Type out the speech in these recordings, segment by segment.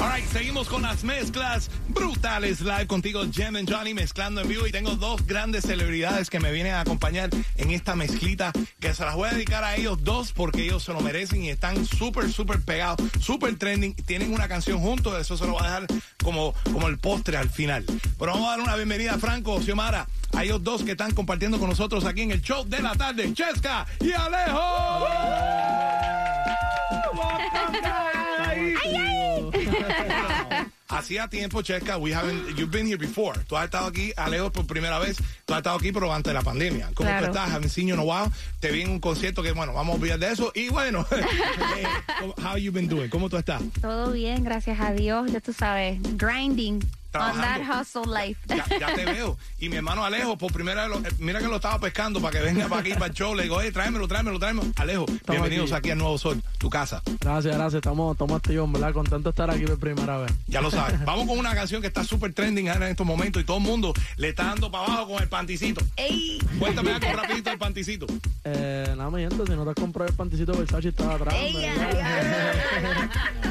Alright, seguimos con las mezclas brutales live contigo, Jem and Johnny, mezclando en vivo. Y tengo dos grandes celebridades que me vienen a acompañar en esta mezclita que se las voy a dedicar a ellos dos porque ellos se lo merecen y están súper, súper pegados, súper trending. Tienen una canción juntos, eso se lo voy a dejar como, como el postre al final. Pero vamos a dar una bienvenida a Franco, Xiomara, a ellos dos que están compartiendo con nosotros aquí en el show de la tarde, Chesca y Alejo. Hacía tiempo, Chesca, we haven't, you've been here before. Tú has estado aquí, Alejo, por primera vez. Tú has estado aquí, pero antes de la pandemia. ¿Cómo Claro. tú estás? Haven't seen you in a while. Te vi en un concierto que, bueno, vamos a olvidar de eso. Y bueno, eh, how you been doing? ¿Cómo tú estás? Todo bien, gracias a Dios. Ya tú sabes, grinding on that hustle life. Ya, ya te veo. Y mi hermano Alejo, por primera vez, lo- eh, mira que lo estaba pescando para que venga para aquí, para el show. Le digo, hey, tráemelo, tráemelo, tráemelo. Alejo, bienvenidos aquí. aquí. al Nuevo Sol, tu casa. Gracias, gracias. Estamos, estamos activos, ¿verdad? Contento de estar aquí por primera vez. Ya lo sabes. Vamos con una canción que está súper trending ahora en estos momentos y todo el mundo le está dando para abajo con el panticito. Ey, Cuéntame algo rapidito del panticito. Eh, nada, mi gente, si no te has comprado el panticito Versace, estaba atrás. ey.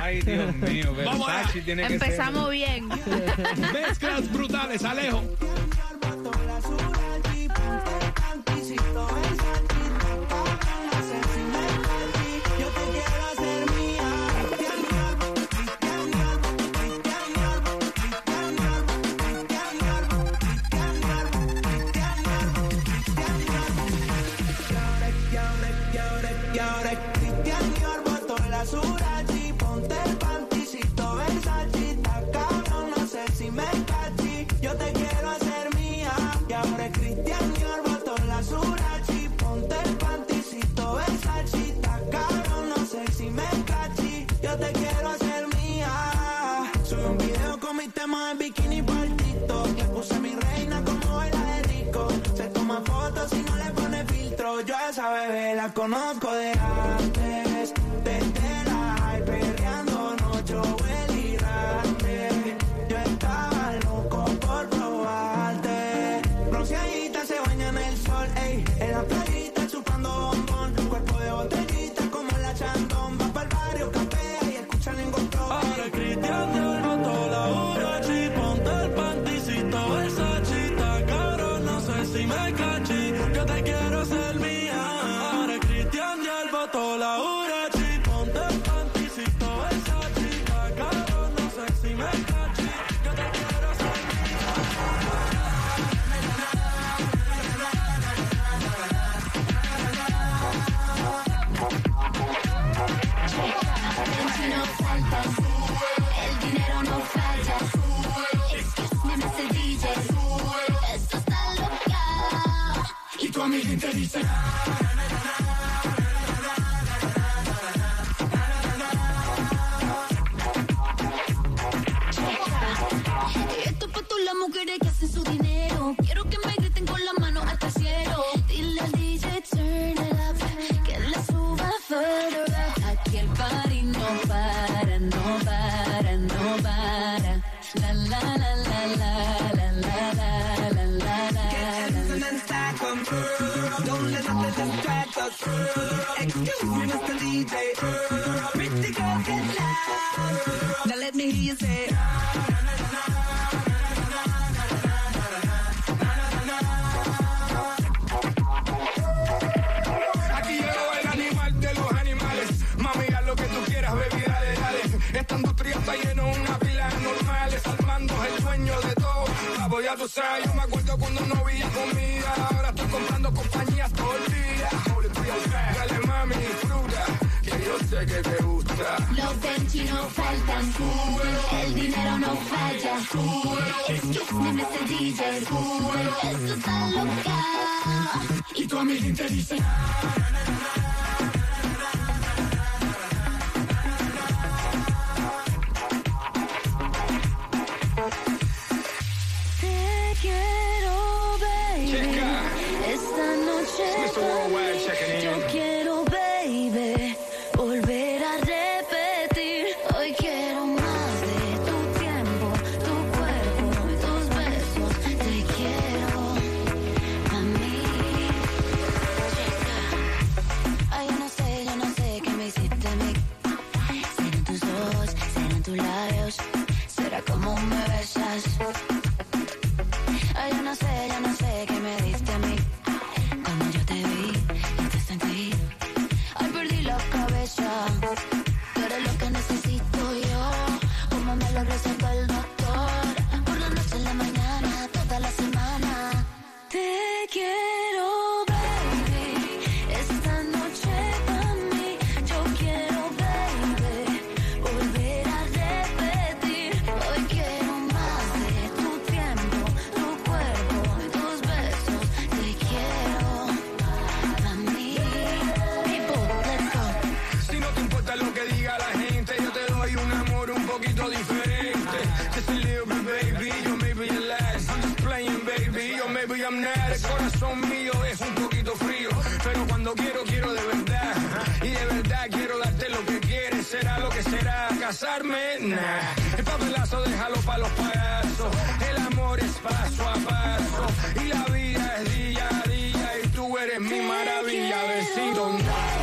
Ay, Dios mío, Vamos allá. Versace tiene que empezamos bien. Mezclas brutales, Alejo. Y ahora es Cristian Dior, botó la Surachi tema en bikini por TikTok. Le puse mi reina como baila de rico. Se toma fotos y no le pone filtro. Yo a esa bebé la conozco famiglia interista DJ. Pretty girl, get loud. Now let. Aquí llegó el animal de los animales. Mami, haz lo que tú quieras, baby, dale, dale. Esta industria está lleno de una pila de normales. Armando el dueño de todo. Pavo, ya tú sabes, yo me acuerdo cuando no había comida. Ahora estoy comprando compañías sé que te gusta. Los Benchi no faltan. El dinero no falla. Excuse me, Mr. DJ. Esto está loca. Y tu amiga te dice. Te amor un poquito diferente. Just a little bit, baby, yo maybe your last. I'm just playing, baby, yo maybe I'm not. El corazón mío es un poquito frío, pero cuando quiero, quiero de verdad. Y de verdad quiero darte lo que quieres, será lo que será. Casarme, nah. El papelazo déjalo para los payasos. El amor es paso a paso. Y la vida es día a día. Y tú eres mi maravilla, besito. Baby,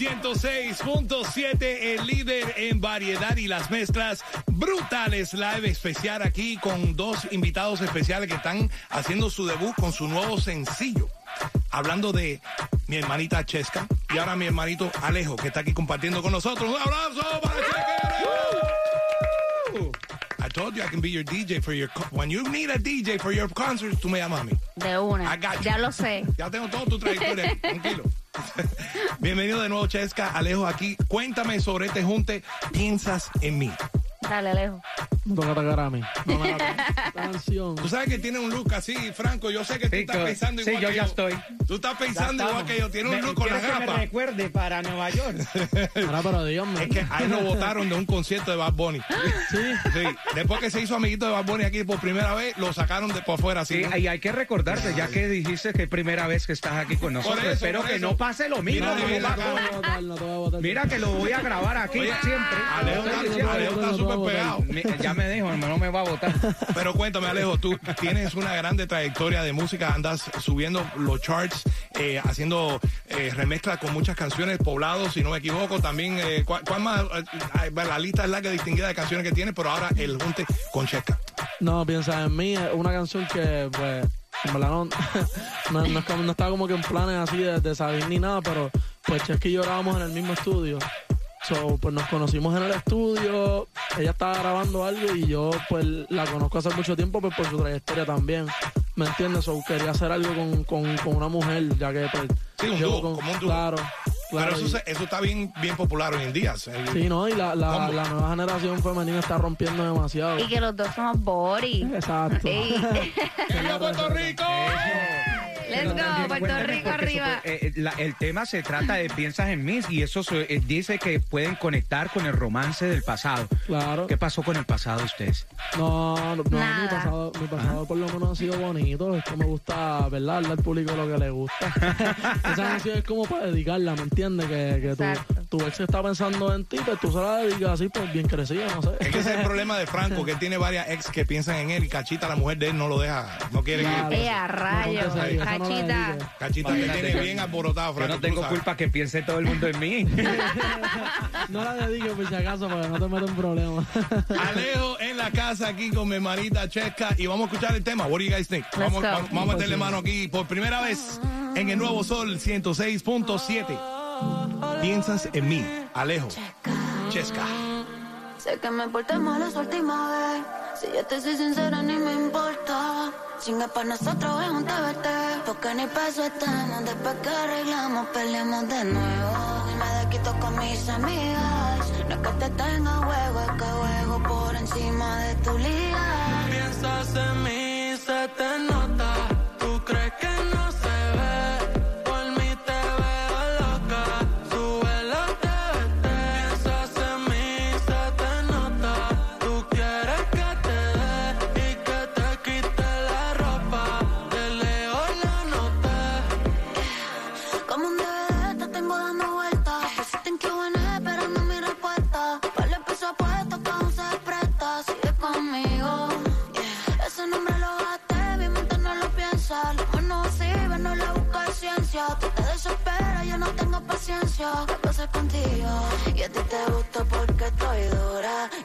106.7, el líder en variedad y las mezclas brutales live especial aquí con dos invitados especiales que están haciendo su debut con su nuevo sencillo. Hablando de mi hermanita Chesca y ahora mi hermanito Alejo que está aquí compartiendo con nosotros. Un aplauso para. I told you I can be your DJ for your when you need a DJ for your concerts, tú me llamas a mí. De una. I got you. Ya lo sé. Ya tengo toda tu trayectoria, tranquilo. Bienvenido de nuevo, Chesca. Alejo aquí. Cuéntame sobre este junte. Piensas en mí. Dale, Alejo. Me toca atacar a mí. No me canción. Tú sabes que tiene un look así, Franco. Yo sé que tú Sí, estás pensando sí, igual yo que ya estoy. Tú estás pensando igual que yo. Tiene un Me- look con la quiero que me gafas. recuerde para Nueva York. Ahora, pero díganme. Es que a él lo votaron de un concierto de Bad Bunny. Sí. Sí. Después que se hizo amiguito de Bad Bunny aquí por primera vez, lo sacaron de por afuera así. Sí, ¿no? y hay que recordarte, ya que dijiste que es primera vez que estás aquí con nosotros. eso, Espero que no pase lo mismo. Mira, No no que lo voy a grabar aquí Oye, siempre. Alejo, no, está- no, no, no, súper no, pegado. Ya me dijo, hermano, me va a votar. Pero cuéntame, Alejo, tú tienes una grande trayectoria de música, andas subiendo los charts, eh, haciendo eh, remezclas con muchas canciones, poblados, si no me equivoco, también, eh, ¿cuál, más? Eh, la lista es larga, distinguida de canciones que tienes, pero ahora el junte con Checa. No, piensa en mí, una canción que, pues, en verdad no, no, estaba como que en planes así de, de salir ni nada, pero pues Chesky y yo grabamos en el mismo estudio. So, pues nos conocimos en el estudio, ella estaba grabando algo y yo pues la conozco hace mucho tiempo pues por su trayectoria también. ¿Me entiendes? So, quería hacer algo con, con, con una mujer, ya que pues... Sí, un como un dúo. Claro, Pero claro. eso, y- se- eso está bien, bien popular hoy en día. Sí, ¿no? Y la, la, la nueva generación femenina está rompiendo demasiado. Y que los dos somos Bori. Exacto. ¡Viva Puerto Rico! Let's Pero go, Puerto Rico arriba. eh, la- el tema se trata de piensas en mí y eso se- eh, dice que pueden conectar con el romance del pasado. Claro. ¿Qué pasó con el pasado de ustedes? No, no, Nada. mi pasado, mi pasado por lo menos ha sido bonito. Es que me gusta, ¿verdad? Darle al público lo que le gusta. Esa canción es como para dedicarla, ¿me entiendes? Que, tu, tu ex está pensando en ti, pues tú se la dedicas así, pues bien crecida, no sé. Es que ese es el problema de Franco, que tiene varias ex que piensan en él y Cachita, la mujer de él, no lo deja, no quiere Claro. que... Ey, a rayos. No, Cachita. dediques. Cachita te tiene bien alborotado, Yo Franco. no tú tengo culpa que piense todo el mundo en mí. No la dediques por si acaso, para que no te metas en problemas. Alejo en la casa aquí con mi hermanita Chesca y vamos a escuchar el tema. What do you guys think? Let's Vamos, go. vamos, vamos a meterle mano aquí por primera vez en el Nuevo Sol 106.7. Piensas en mí, Alejo. Chesca. Sé que me porté mal esa última vez. Si yo te soy sincera, ni me importa. Chinga para nosotros es un TBT. Porque ni peso estamos. Después que arreglamos, peleamos de nuevo. Y me desquito con mis amigas. No es que te tenga juego, es que juego por encima de tu liga. Piensas en mí, se te nota.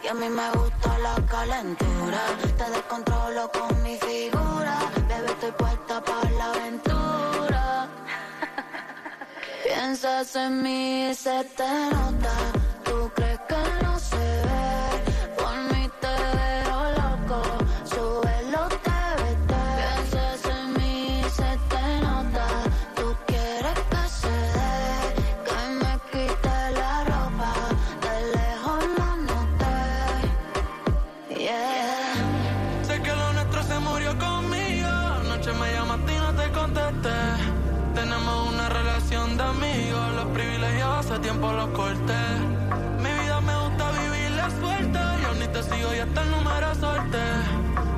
Y a mí me gusta la calentura. Te descontrolo con mi figura, bebé estoy puesta para la aventura. Piensas en mí y se te nota. Anoche me llamaste y no te contesté. Tenemos una relación de amigos. Los privilegios hace tiempo los corté. Mi vida me gusta vivirla suelta. Yo ni te sigo y hasta el número sorte.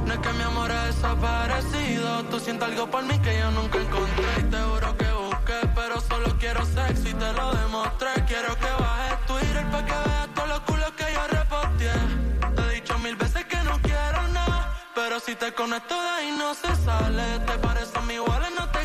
No es que mi amor ha desaparecido. Tú sientes algo por mí que yo nunca encontré. Y te juro que busqué, pero solo quiero sexo y te lo demostré. Quiero que bajes Twitter para que te conecto de ahí no se sale. Te parecen iguales, no te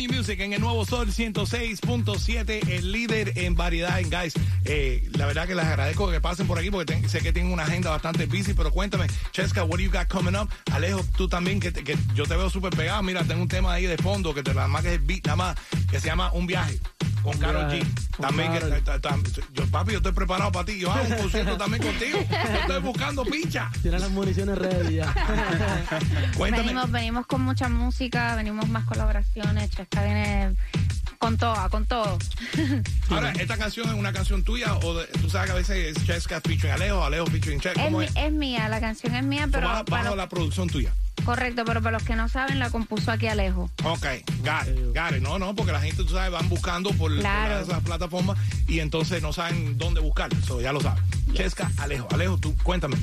new music en el nuevo Sol 106.7, el líder en variedad. En guys, eh, la verdad que les agradezco que pasen por aquí porque ten- sé que tienen una agenda bastante busy, pero cuéntame, Chesca, what do you got coming up? Alejo, tú también, que, que yo te veo súper pegado. Mira, tengo un tema ahí de fondo que te nada más que es beat, nada más, que se llama Un Viaje. Con Karol G. También que Karol. ta- ta- yo, papi, yo estoy preparado para ti. Yo hago un concierto también contigo. Yo estoy buscando picha. Tienen las municiones ready ya. Cuéntame. Venimos, venimos con mucha música, venimos más colaboraciones. Chesca viene con todo, con todo. Ahora, ¿esta canción es una canción tuya o de- tú sabes que a veces es Cheska featuring Alejo, Alejo featuring Cheska? Es, ¿Cómo mi- es? es mía, la canción es mía, pero bajo, para bajo la producción tuya. Correcto, pero para los que no saben, la compuso aquí Alejo. Ok, got it, got it. No, no, porque la gente, tú sabes, van buscando por, por Claro. esas plataformas y entonces no saben dónde buscar. Eso ya lo sabes. Cheska, Alejo. Alejo, tú, cuéntame.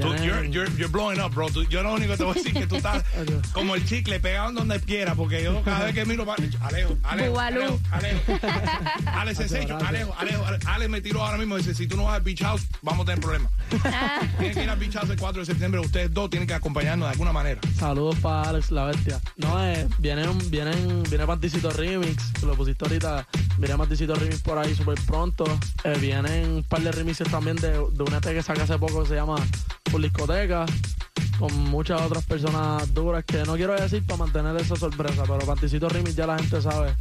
Tú, you're, you're, you're blowing up, bro. Tú- yo lo único que te voy a decir es que tú estás como el chicle pegado en donde quiera, porque yo cada vez que miro, pa- Alejo, Alejo. Alejo, Alejo. Ale Ceseño, Alejo, Alejo, Ale- Ale me tiró ahora mismo y dice, si tú no vas al Beach House, vamos a tener problemas. Tienen que ir al Beach House el 4 de septiembre, ustedes dos tienen que acompañarnos de alguna manera. Saludos para Alex la bestia. No, eh, vienen, vienen, viene Panticito Remix, que lo pusiste ahorita. Viene Panticito Remix por ahí súper pronto. Eh, vienen un par de remixes también de, de un EP que saca hace poco que se llama Por Discoteca. Con muchas otras personas duras que no quiero decir para mantener esa sorpresa, pero Panticito Remix ya la gente sabe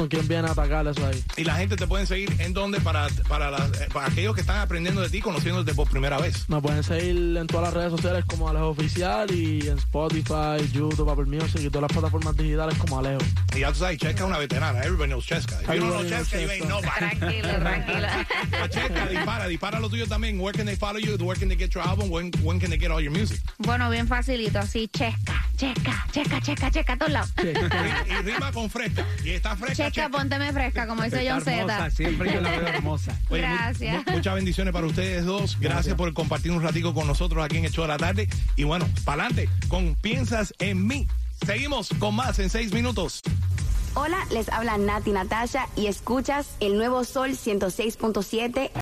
con quién viene a atacar eso ahí. Y la gente te pueden seguir en donde para, para, las- eh, para aquellos que están aprendiendo de ti, conociéndote por primera vez. Me pueden seguir en todas las redes sociales como Alejo Oficial y en Spotify, YouTube, Apple Music y todas las plataformas digitales como Alejo. Y ya tú sabes, Cheska es una veterana. Everybody knows Cheska. If you don't know Cheska, you ain't nobody. Tranquilo, tranquilo. But Cheska, dispara, dispara lo tuyo también. Where can they follow you? Where can they get your album? When, when can they get all your music? Bueno, bien facilito, así, Chesca, Chesca, Chesca, Chesca, Chesca, a todos lados. Y, y rima con fresca. Y está fresca, Chesca, Cheska. pónteme fresca, como dice John hermosa, Z. siempre yo la veo hermosa. Oye, Gracias. mu- muchas bendiciones para ustedes dos. Gracias, por compartir un ratico con nosotros aquí en show de la tarde. Y bueno, para adelante con Piensas en mí. Seguimos con más en seis minutos. Hola, les habla Nati Natasha y escuchas el nuevo Sol 106.7.